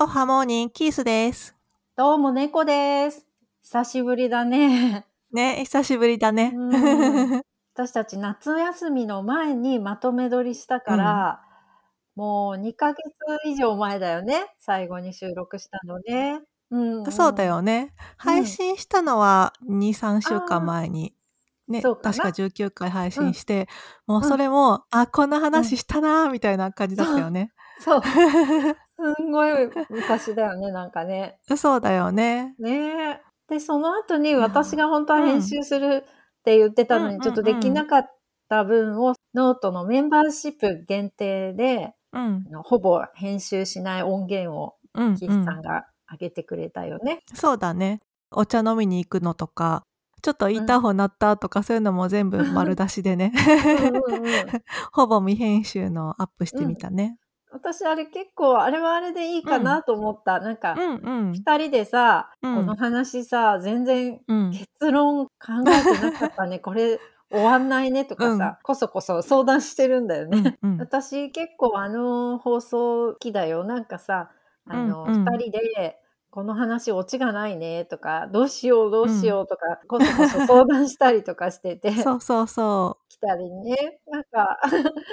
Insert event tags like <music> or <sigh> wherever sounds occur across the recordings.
おはモーニン、キースです。どうも、猫です。久しぶりだね。ね、久しぶりだね。うん私たち夏休みの前にまとめ撮りしたから、もう2ヶ月以上前だよね。最後に収録したのね。うん、うんそうだ。よね。配信したのは2、3週間前に。ね、確か19回配信して、もうそれも、あ、こんな話したなーみたいな感じだったよね。そう。<laughs> すんごい昔だよね、なんかね。<laughs> そうだよね。ねえ。で、その後に私が本当は編集するって言ってたのに、うんちょっとできなかった分を、ノートのメンバーシップ限定で、うん。あのほぼ編集しない音源をうん、岸うんさんが上げてくれたよね。そうだね。お茶飲みに行くのとか、ちょっとインターホン鳴ったとか、そういうのも全部丸出しでね。うんうんうん <laughs> ほぼ未編集のアップしてみたね。私あれ結構、あれはあれでいいかなと思った。なんかう、んうん。二人でさ、うんこの話さ、全然うん。結論考えてなかったね。<laughs> これ終わんないねとかさ、こそこそ相談してるんだよね。うんうん私結構あの放送好きだよ。なんかさ、あの、二、うんうん人で、この話オチがないねとか、どうしようどうしようとか、こそこそ相談したりとかしてて、<laughs> そうそうそ来たりね。なんか、<laughs>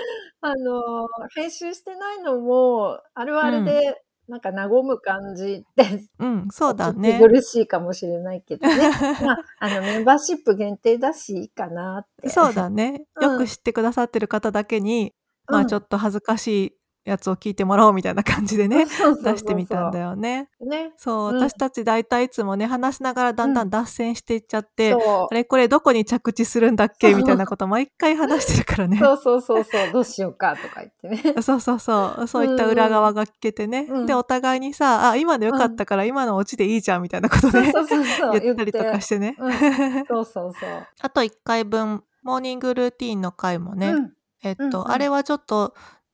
あの、編集してないのも、あれはあれで、なんか和む感じって、う。うん、そうだね。苦しいかもしれないけどね。<laughs> まあ、あの、メンバーシップ限定だし、いいかなって。そうだね。うんよく知ってくださってる方だけに、まうんあちょっと恥ずかしいやつを聞いてもらおうみたいな感じでね、<laughs> 出してみたんだよね。ね。そう、うん私たち大体いつもね、話しながらだんだん脱線していっちゃって、そうあれこれどこに着地するんだっけ？みたいなこと毎回話してるからね。そうそうそうそう、どうしようかとか言ってね。<laughs> そうそうそう。そういった裏側が聞けてね。うんで、お互いにさ、あ、今の良かったから今のオチでいいじゃんみたいなことね、そうそうそう。<laughs> 言ったりとかしてね。うんそうそうそう。あと1回分、モーニングルーティンの回もね、うん、えっと、あれはちょっと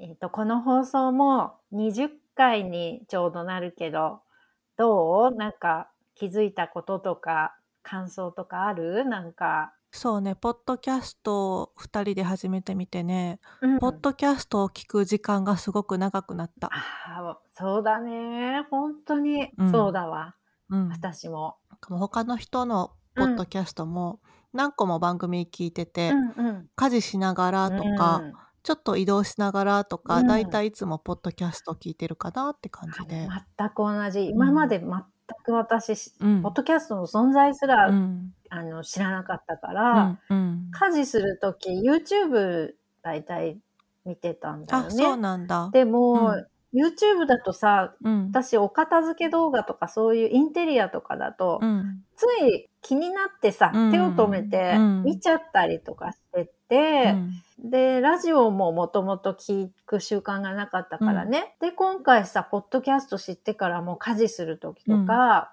えっ、と、この放送も20回にちょうどなるけど、どう？なんか気づいたこととか、感想とかある？なんか。そうね、ポッドキャストを2人で始めてみてね、うんポッドキャストを聞く時間がすごく長くなった。ああ、そうだね。本当に、うんそうだわ。うん。私も。他の人のポッドキャストも何個も番組聞いてて、うんうん。家事しながらとか、うんちょっと移動しながらとか、うんだいたいいつもポッドキャスト聞いてるかなって感じで。全く同じ。今まで全く私、うんポッドキャストの存在すら、うん。あの知らなかったかうら、ん。うん。家事するとき YouTube 大体見てたんだよあ、ね。そうなんだ。でも、うん YouTube だとさ、うん。私お片付け動画とかそういうインテリアとかだと、うん。つい気になってさ、うん手を止めてうん見ちゃったりとかしてうて、んで、ラジオももともと聞く習慣がなかったからね。で、今回さ、ポッドキャスト知ってからもう家事するときとか、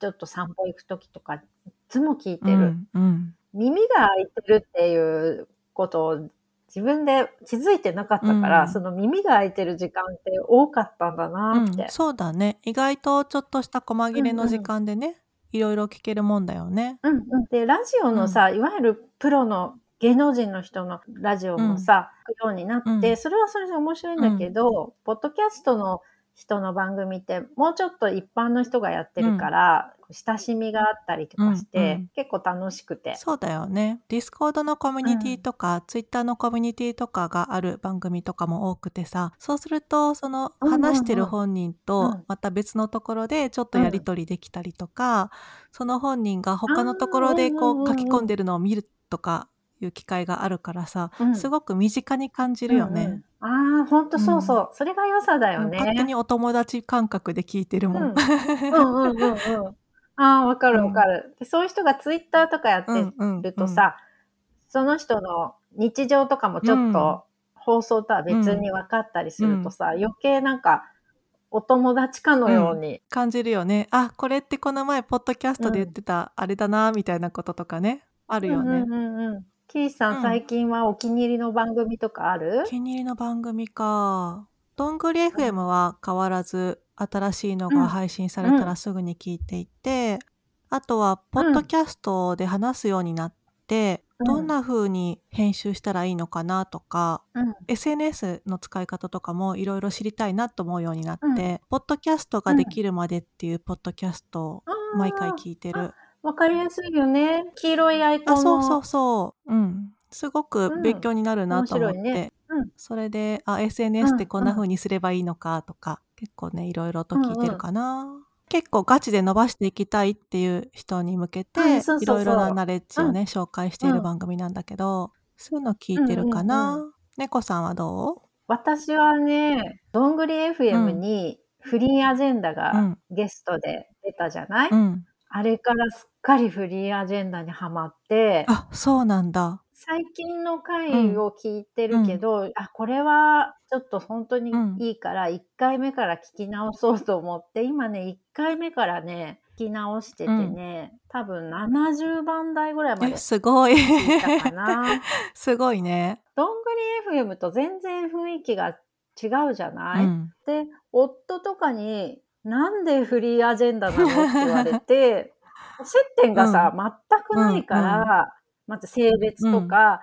ちょっと散歩行くときとか、いつも聞いてる。うん。うん。耳が開いてるっていうことを自分で気づいてなかったから、うんその耳が開いてる時間って多かったんだなって。そうだね。意外とちょっとした細切れの時間でね、いろいろ聞けるもんだよね。うんうん。で、ラジオのさ、いわゆるプロの芸能人の人のラジオもさ、聞くようになって、うん。それはそれで面白いんだけど、ポッドキャストの人の番組ってもうちょっと一般の人がやってるから、親しみがあったりとかして、うんうん。結構楽しくて。そうだよね。ディスコードのコミュニティとか、ツイッターのコミュニティとかがある番組とかも多くてさ、そうすると、そのうんうんうん。話してる本人うとん。また別のところでちょっとやりとりできたりとか、その本人が他のところでこう書き込んでるのを見るとかいう機会があるからさ、うんすごく身近に感じるよね。うんうんああ、ほんとそうそう。それが良さだよね。うん勝手にお友達感覚で聞いてるもん。うんうんうんうんうん。ああ、わかるわかる、で。そういう人がツイッターとかやってるとさ、その人の日常とかもちょっと放送とは別に分かったりするとさ、余計なんかお友達かのように。感じるよね。あ、これってこの前ポッドキャストで言ってたあれだなみたいなこととかね、あるよね。うんうんうんうん。キーさん、うん。最近はお気に入りの番組とかある？お気に入りの番組か。どんぐり FM は変わらず新しいのが配信されたらすぐに聞いていて、あとはポッドキャストで話すようになって、うん。どんな風に編集したらいいのかなとか、うん。SNS の使い方とかもいろいろ知りたいなと思うようになって、うん。ポッドキャストができるまでっていうポッドキャストを毎回聞いてる。わかりやすいよね。黄色いアイコンあ、の。そうそうそう。うん。すごく勉強になるなと思って。面白いねうんそれで、あ、SNS ってこんな風にすればいいのかとか、結構ね、いろいろと聞いてるかな。結構ガチで伸ばしていきたいっていう人に向けて、いろいろなナレッジをね、紹介している番組なんだけど、そういうの聞いてるかな？うんうん猫さんはど私はね、どんぐり FM にフリーアジェンダうがん。ゲストで出たじゃない、うん。あれからすっかりフリーアジェンダにはまって、あ、そうなんだ。最近の回を聞いてるけど、あ、これはちょっと本当にいいから、1回目から聞き直そうと思って、今ね、1回目からね、聞き直しててね、多分70番台ぐらいまえ、ですごい。<laughs> すごいね。どんぐり FM と全然雰囲気が違うじゃうない、ん。で、夫とかに、なんでフリーアジェンダなの？って言われて、<laughs> 接点がさ、全くないから、まず性別とか、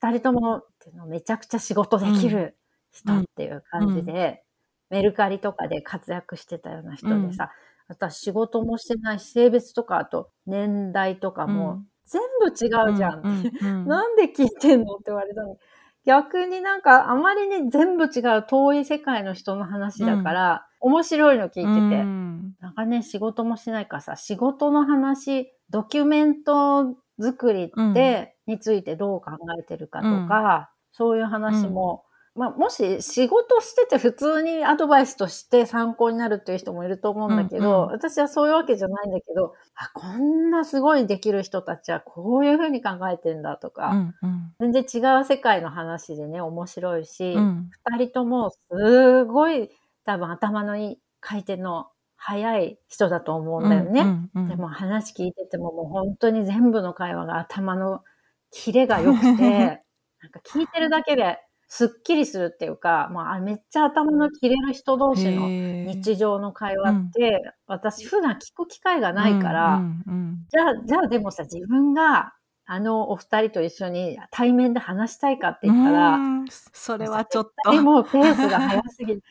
二、人ともめちゃくちゃ仕事できる人っていう感じで、メルカリとかで活躍してたような人でさ、私仕事もしてないし、性別とか、あと年代とかうもん。全部違うじゃん。<laughs> なんで聞いてんのって言われたの？逆になんかあまりに全部違う遠い世界の人の話だから、面白いの聞いてて。うん。なんかね、仕事もしないからさ、仕事の話、ドキュメント作りって、についてどう考えてるかとか、そういう話も、まあ、もし仕事してて普通にアドバイスとして参考になるっていう人もいると思うんだけど、うんうん。私はそういうわけじゃないんだけど、あ、こんなすごいできる人たちはこういうふうに考えてんだとか、うんうん。全然違う世界の話でね、面白いし、うん。二人ともすごい多分頭のいい回転の早い人だと思うんだよね。うんうんでも話聞いててももう本当に全部の会話が頭のキレが良くて、<laughs> なんか聞いてるだけですっきりするっていうか、まあめっちゃ頭の切れる人同士の日常の会話って、私普段聞く機会がないから、うんうん。じゃあ、じゃあでもさ、自分があのお二人と一緒に対面で話したいかってうん言ったら、うんそれはちょっと。でもペースが早すぎる。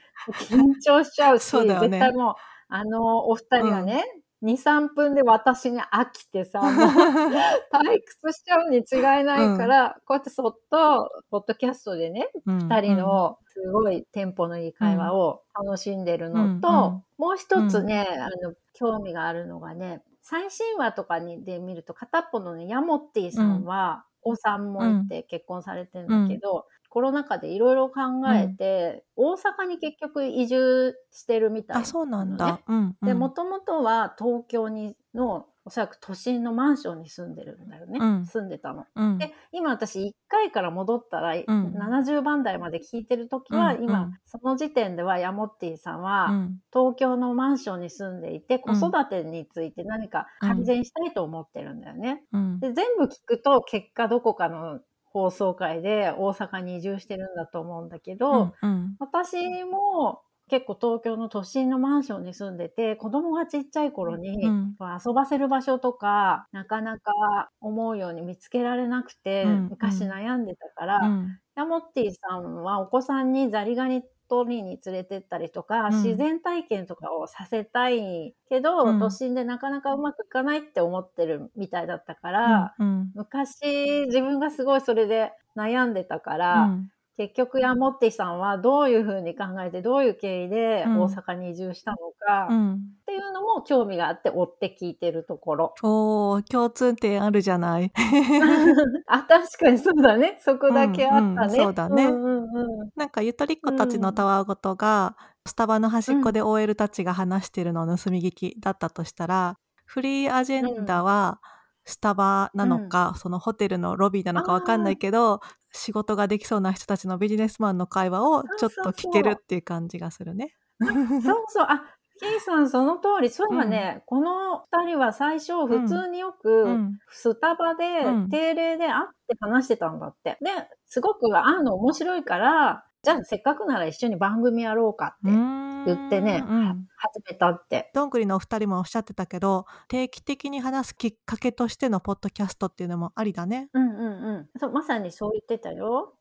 緊張しちゃうし、そうね。絶対もう、あの、お二人がね、2、3分で私に飽きてさ、<laughs> もう退屈しちゃうに違いないから、こうやってそっと、ポッドキャストでね、二二人のすごいテンポのいい会話を楽しんでるのと、うんうん。もう一つね、あの、興味があるのがね、最新話とかにで見ると、片っぽのね、ヤモッティさんは、お子さんもいて結婚されてるんだけど、コロナ禍でいろいろ考えて、大阪に結局移住してるみたいなのね。あそうなんだ。うんうんで、もともとは東京にの、おそらく都心のマンションに住んでるんだよね。うん。住んでたの。うん。で、今私1回から戻ったら、ん。70番台まで聞いてるときは、うん今、うん。その時点ではヤモッティさんは、うん。東京のマンションに住んでいて、子うん。育てについて何か改善したいと思ってるんだよね。うん。で、全部聞くと、結果どこかの放送会で大阪に移住してるんだと思うんだけど、私も結構東京の都心のマンションに住んでて、子供がちっちゃい頃にうん。遊ばせる場所とか、なかなか思うように見つけられなくて、うん。昔悩んでたから、うん。ヤモッティさんはお子さんにザリガニ取りに連れてったりとか、うん。自然体験とかをさせたいけど、うん。都心でなかなかうまくいかないって思ってるみたいだったから、うん。昔自分がすごいそれで悩んでたから、うん結局ヤモッティさんはどういうふうに考えてどういう経緯でうん大阪に移住したのかっうんていうのも興味があって追って聞いてるところ。おー共通点あるじゃない。<laughs> あ、確かにそうだね。そこだけあったね。うんうんそうだねうんうんうんなんかゆとりっ子たちのたわごとが、スタバの端っこで OL たちが話してるのを盗み聞きだったとしたら、フリーアジェンダはスタバなのか、そのホテルのロビーなのかわかんないけど、仕事ができそうな人たちのビジネスマンの会話をちょっと聞けるっていう感じがするね。そうそう、あ、ケイさんその通り、そういえばね、この二人は最初普通にようくん。スタバでうん定例で会って話してたんだって。で、すごく会うの面白いから、じゃあせっかくなら一緒に番組やろうかって言言ってね、うん。始めたって。どんぐりのお二人もおっしゃってたけど、定期的に話すきっかけとしてのポッドキャストっていうのもありだね。うんうんうん。そう、まさにそう言ってたよ。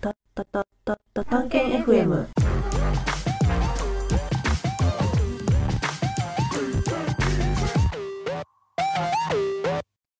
たたたたた探検 FM。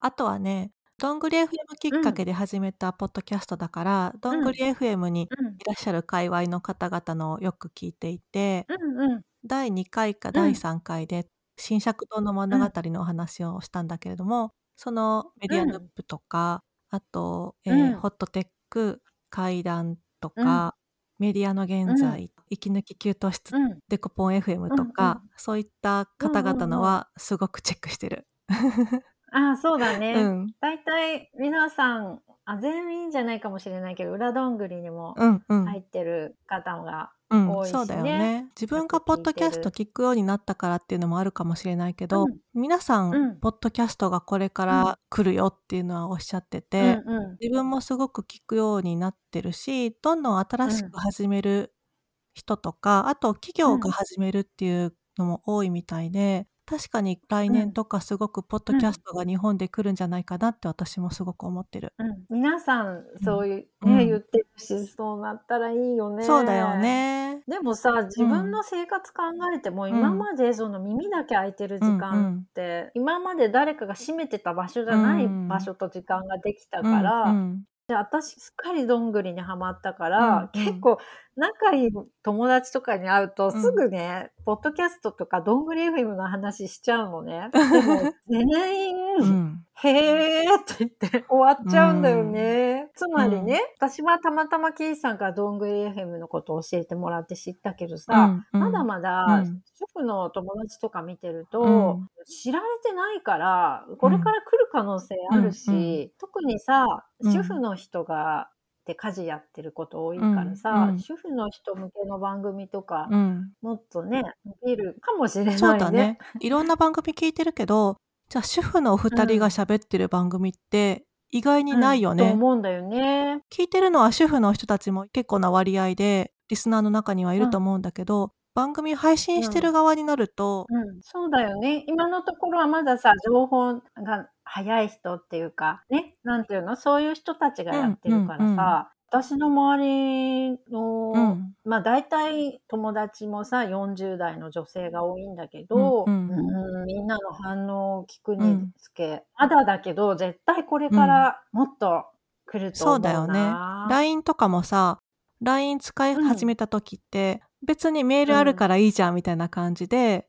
あとはね、どんぐり FM きっかけで始めたポッドキャストだから、どんぐり FM にうん。いらっしゃる界隈の方々のをよく聞いていて、うんうん。第2回か第3回で新尺堂の物語のお話をしたんだけれども、そのメディアヌップとか、あと、えホットテック怪談とか、メディアの現在、息抜き給湯室、うん。デコポン FM とか、そういった方々のはすごくチェックしてる。ああ、そうだね。うん。大体皆さん、あ、全員じゃないかもしれないけど、裏どんぐりにもうんうん。入ってる方が、うん多いしね。そうだよね。自分がポッドキャスト聞くようになったからっていうのもあるかもしれないけど、うん。皆さん、うん。ポッドキャストがこれから来るよっていうのはおっしゃってて、うんうん。自分もすごく聞くようになってるし、どんどん新しく始める人とか、あと企業が始めるっていうのも多いみたいで、確かに来年とかすごくポッドキャストが日本で来るんじゃないかなって私もすごく思ってる。うん、皆さんそういう、うん。ね言ってるしそうなったらいいよね。そうだよね。でもさ自分の生活考えても、ん今までその耳だけ開いてる時間って、今まで誰かが閉めてた場所じゃないうん場所と時間ができたから、で私すっかりどんぐりにはまったから、うんうん。結構仲いい友達とかに会うとうん。すぐね、ポッドキャストとかどんぐり FM の話しちゃうのね。<laughs> でも全員、うん。へーって言って終わっちゃうんだよね。つまりね、私はたまたまケイさんからどんぐり FM のことを教えてもらって知ったけどさ、うんうん。まだまだうん。主婦の友達とか見てると、うん。知られてないから、これから来る可能性あるし、うんうん。特にさ、うん。主婦の人が、で家事やってること多いからさ、うんうん主婦の人向けの番組とか、うんもっとね、見るかもしれないね。そうだね。<laughs> いろんな番組聞いてるけど、じゃあ主婦のお二人が喋ってる番組って意外にないようんとね。思うんだよね。聞いてるのは主婦の人たちも結構な割合でリスナーの中にはいると思うんだけど、番組配信してる側になると、うん、そうだよね。今のところはまださ、情報が早い人っていうか、ね、なんていうの？そういう人たちがやってるからさ、うんうんうん。私の周りの、うん。まあ大体友達もさ、40代の女性が多いんだけど、うんうん。みんなの反応を聞くにつけ、まだだけど、絶対これからもっと来ると思うな。そうだよね。LINE とかもさ LINE 使い始めた時って、別にメールあるからいいじゃんみたいな感じで、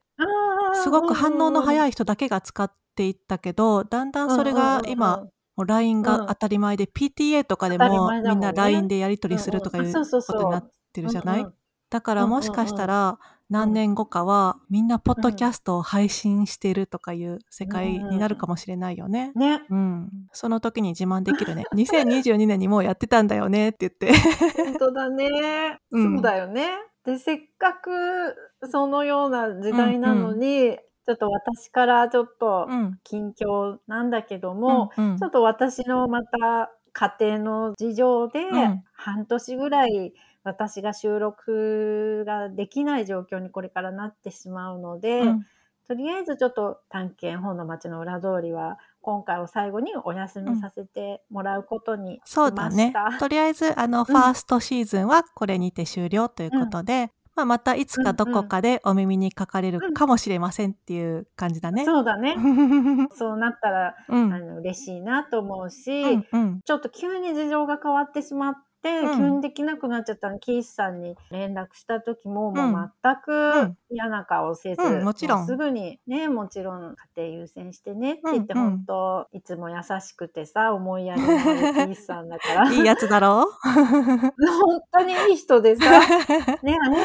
すごく反応の早いい人だけが使っていったけどだんだんそれが今、もう LINE うん。が当たり前で、PTA とかでもみんな LINE でやり取りするとかいうことになってるじゃない、だからもしかしたら何年後かはみんなポッドキャストを配信してるとかいう世界になるかもしれないよね。ね、うん、その時に自慢できるね。<laughs> 2022年にもうやってたんだよねって言って。本当だね。<laughs> うん。そうだよね。で、せっかくそのような時代なのに、ちょっと私からちょっとうん。近況なんだけども、うんうん。ちょっと私のまた家庭の事情でうん。半年ぐらい私が収録ができない状況にこれからなってしまうので、うん。とりあえずちょっと探検本の町の裏通りは今回を最後にお休みさせてもらうことにしそうまだねした。。とりあえず、あの、ファーストシーズンはこれにて終了ということで、まあ、またいつかどこかでお耳にかかれるかもしれませんっていう感じだね。そうだね。うん。そうなったら、うんあの嬉しいなと思うし、うん。ちょっと急に事情が変わってしまって、うん急にできなくなっちゃったの、キースさんに連絡した時も、うん。もう全うくん。嫌な顔せず、うんもちろん。うすぐにね、もちろん家庭優先してねって言って、本当いつも優しくてさ、思いやりのあるキースさんだから、<laughs> いいやつだろう？本当にいい人でさ、<laughs> ね、あれ、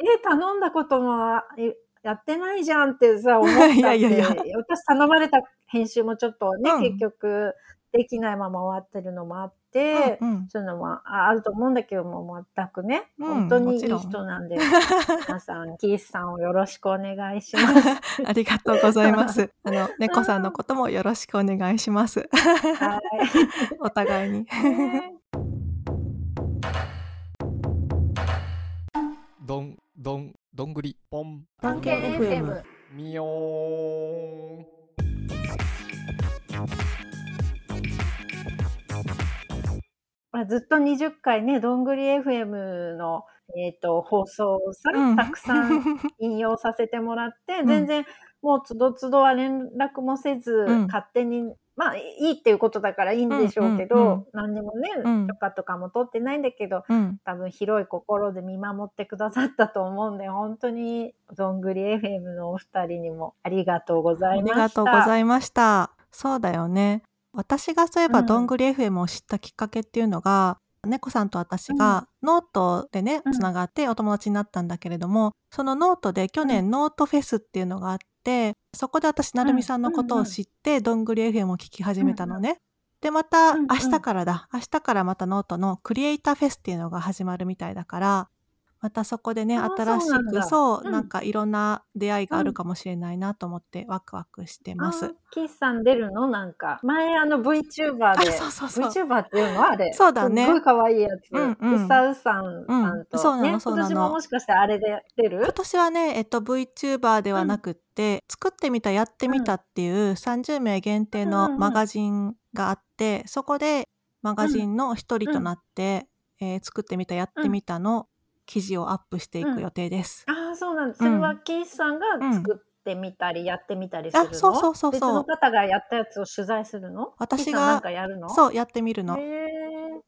え、頼んだこともえやってないじゃんってさ、思ったって。いやいやいや。私頼まれた編集もちょっとね、うん。結局、できないまま終わってるのもあって、うんうんそういうのもああると思うんだけども、全くね、うん本当にいい人なんで、<laughs> 皆さん、キースさんをよろしくお願いします。<laughs> ありがとうございます。<laughs> あの、猫さんのこともよろしくお願いします。はい。お互いに。どんどんどんぐりぽん探検 FM。みよーあ、ずっと20回ね、どんぐり FM の、えっ、と、放送をさ、うんたくさん引用させてもらって、ん全然もうつどつどは連絡もせず、ん勝手に、まあいいっていうことだからいいんでしょうけど、うんうんうん何にもね、うん許可とかも取ってないんだけど、うん。多分広い心で見守ってくださったと思うんで、本当にどんぐり FM のお二人にもありがとうござありいました。がとうございました。そうだよね。私がそういえば、うん。どんぐり FM を知ったきっかけっていうのが、猫さんと私がノートでね、うん。つながってお友達になったんだけれども、そのノートで去年ノートフェスっていうのがあって、そこで私、なるみさんのことを知って、どんぐり FM を聞き始めたのね。で、またうんうん。明日からだ。明日からまたノートのクリエイターフェスっていうのが始まるみたいだから、またそこでね、あー新しく、そうなんだ。そう、うんなんかいろんな出会いがあるかもしれないなと思ってワクワクしてます。あーキースさん出るの？なんか。前あの VTuber で。あそうそうそう。VTuber っていうのあれ。そうだねすっごい可愛いやつ。うんうさうさんさん。と。うんそうなのね、そうなの今年ももしかしてあれで出る？今年はね、えっと、VTuber ではなくって、作ってみた、やってみたっていう30名限定うんうんうんのマガジンがあって、そこでマガジンの一人となって、えー作ってみた、やってみたの記事をアップしていく予定です。ああ、そうなんです。それはキースさんが作ってみたり、やってみたりするの、あそうそうそうそう。別の方がやったやつを取材するの？私がなんかやるの？そう、やってみるの。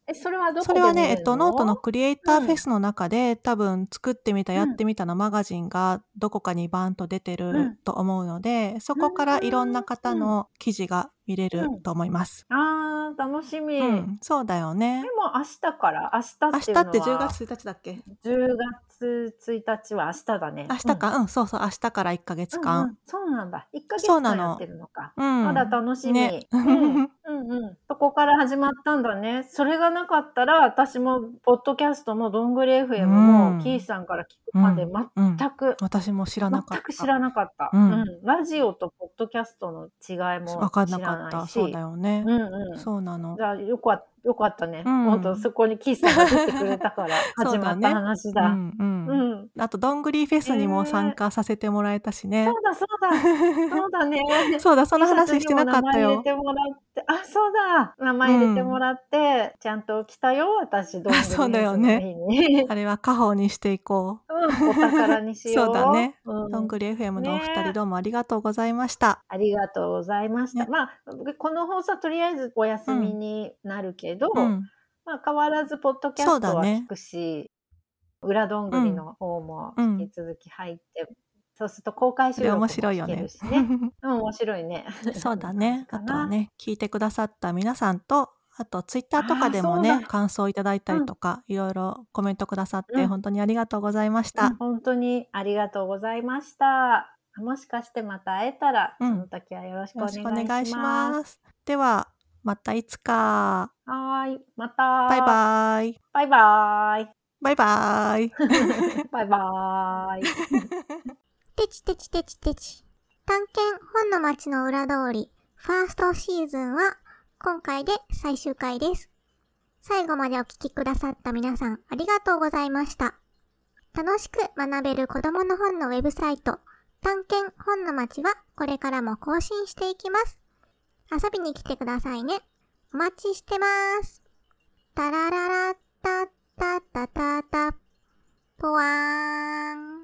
え、それはどこそれはね、えっと、ノートのクリエイターフェスの中で、多分作ってみた、うん。やってみたのマガジンがどこかにバーンと出てうん。ると思うので、そこからいろんな方の記事が見れると思います。ああ、楽しみ。うん、そうだよねで。も明日から、明日明っていうのは日って10月1日だっけ？10月1日は明日だね。明日か、うん、そうそう、明日から1ヶ月うんうん間うん。そうなんだ。1ヶ月間やってるのか。うん。まだ楽しみ。ねうん、うんうん。そこから始まったんだね。それがなかったら、私も、ポッドキャストも、どんぐり FM うんも、キースさんから聞くまでうん全く、私も知らなかった。全く知らなかった。ううんん。ラジオとポッドキャストの違いも知なからった。ないし。そうだよね。うんうん。そうなのじ。ゃあ、よかった。よかったね。うん本当そこにキースさんが出てくれたから <laughs> そうだね始まった話だ。うんうんうん。あと、どんぐりフェスにも参加させてもらえたしねそ。うだそうだ。そうだね。<laughs> そうだ、その話してなかったよ名前入れ。てもらって、あ、そうだ。名前入れてもらって、ちゃんと来たよ、私、どんぐりそうだよねフェスの日に。<laughs> あれは家宝にしていこうん、お宝にしよう。そうだねうんう。どんぐり FM のお二ね人どうもありがとうございました。ありがとうございました。ねまあ、この放送はとりあえずお休みになるけど、うん。まあ、変わらず、ポッドキャストは聞くし、裏どんぐりの方も引き続き入って、そうすると公開収録も白いよね聞ける。しね。<laughs> うん、面白いね。そうだね。<laughs> あとはね、聞いてくださった皆さんと、あとツイッターとかでもね感想いただいたりとか、いろいろコメントくださって、うん本当にありがとうございましうんた。本当にありがとうございました。もしかしてまた会えたら、うんその時はよろしくお願いし。ます。では、またいつか。はーい。また。バイバイ。バイバイ。バイバイ。<laughs> バイバイ。テチテチテチテチ。探検本の街の裏通り、ファーストシーズンは今回で最終回です。最後までお聞きくださった皆さんありがとうございました。楽しく学べる子供の本のウェブサイト、探検本の街はこれからも更新していきます。遊びに来てくださいね。お待ちしてます。タラララッタッタッタタタ、ぽわーん。